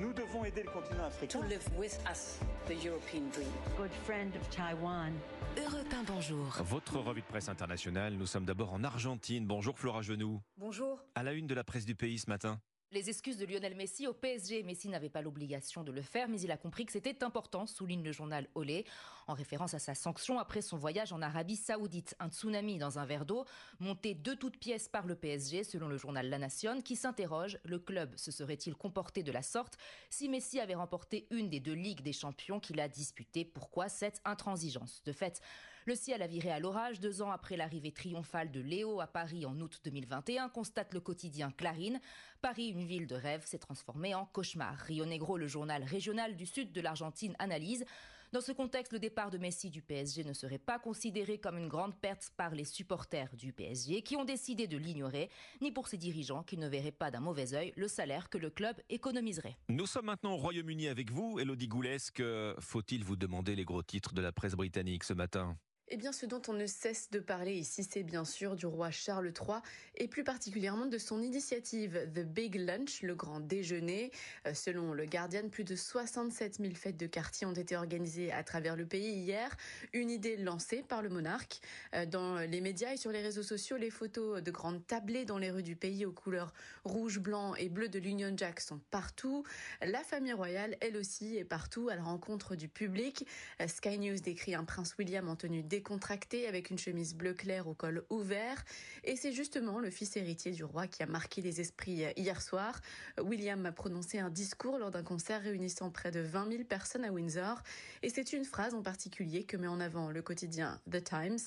Nous devons aider le continent africain. To live with us the European dream. Good friend of Taiwan. Europe 1, bonjour. Votre revue de presse internationale, nous sommes d'abord en Argentine. Bonjour Flora Genoux. Bonjour. À la une de la presse du pays ce matin. Les excuses de Lionel Messi au PSG. Messi n'avait pas l'obligation de le faire, mais il a compris que c'était important, souligne le journal Olé, en référence à sa sanction après son voyage en Arabie Saoudite. Un tsunami dans un verre d'eau, monté de toutes pièces par le PSG, selon le journal La Nation, qui s'interroge le club se serait-il comporté de la sorte si Messi avait remporté une des deux ligues des champions qu'il a disputées? Pourquoi cette intransigeance? De fait, le ciel a viré à l'orage deux ans après l'arrivée triomphale de Léo à Paris en août 2021, constate le quotidien Clarine. Paris, une ville de rêve s'est transformée en cauchemar. Rio Negro, le journal régional du sud de l'Argentine, analyse. Dans ce contexte, le départ de Messi du PSG ne serait pas considéré comme une grande perte par les supporters du PSG qui ont décidé de l'ignorer, ni pour ses dirigeants qui ne verraient pas d'un mauvais œil le salaire que le club économiserait. Nous sommes maintenant au Royaume-Uni avec vous, Elodie Goulesque. Faut-il vous demander les gros titres de la presse britannique ce matin? Eh bien, ce dont on ne cesse de parler ici, c'est bien sûr du roi Charles III et plus particulièrement de son initiative The Big Lunch, le grand déjeuner. Euh, selon le Guardian, plus de 67 000 fêtes de quartier ont été organisées à travers le pays hier. Une idée lancée par le monarque. Euh, dans les médias et sur les réseaux sociaux, les photos de grandes tablées dans les rues du pays aux couleurs rouge, blanc et bleu de l'Union Jack sont partout. La famille royale, elle aussi, est partout à la rencontre du public. Euh, Sky News décrit un prince William en tenue décontracté avec une chemise bleu clair au col ouvert. Et c'est justement le fils héritier du roi qui a marqué les esprits hier soir. William a prononcé un discours lors d'un concert réunissant près de 20 000 personnes à Windsor. Et c'est une phrase en particulier que met en avant le quotidien The Times.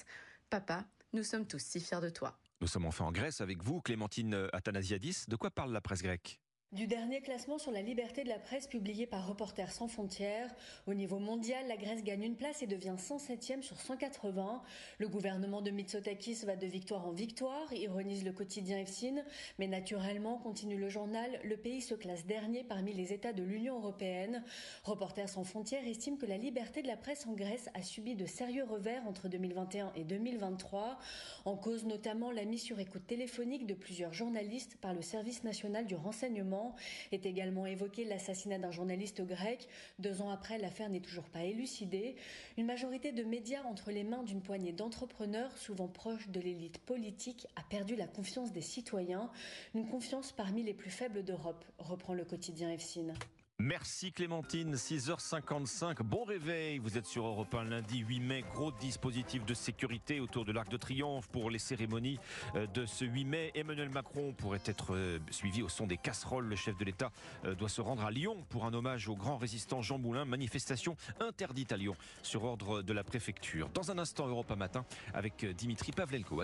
Papa, nous sommes tous si fiers de toi. Nous sommes enfin en Grèce avec vous, Clémentine Athanasiadis. De quoi parle la presse grecque? Du dernier classement sur la liberté de la presse publié par Reporters sans frontières, au niveau mondial, la Grèce gagne une place et devient 107e sur 180. Le gouvernement de Mitsotakis va de victoire en victoire, ironise le quotidien EFSIN, mais naturellement, continue le journal, le pays se classe dernier parmi les États de l'Union européenne. Reporters sans frontières estime que la liberté de la presse en Grèce a subi de sérieux revers entre 2021 et 2023, en cause notamment la mise sur écoute téléphonique de plusieurs journalistes par le service national du renseignement est également évoqué l'assassinat d'un journaliste grec. Deux ans après, l'affaire n'est toujours pas élucidée. Une majorité de médias entre les mains d'une poignée d'entrepreneurs, souvent proches de l'élite politique, a perdu la confiance des citoyens. Une confiance parmi les plus faibles d'Europe, reprend le quotidien EFSIN. Merci Clémentine, 6h55, bon réveil, vous êtes sur Europe 1 lundi 8 mai, gros dispositif de sécurité autour de l'Arc de Triomphe pour les cérémonies euh, de ce 8 mai. Emmanuel Macron pourrait être euh, suivi au son des casseroles, le chef de l'État euh, doit se rendre à Lyon pour un hommage au grand résistant Jean Moulin, manifestation interdite à Lyon sur ordre de la préfecture. Dans un instant Europe 1 matin avec Dimitri Pavlenko.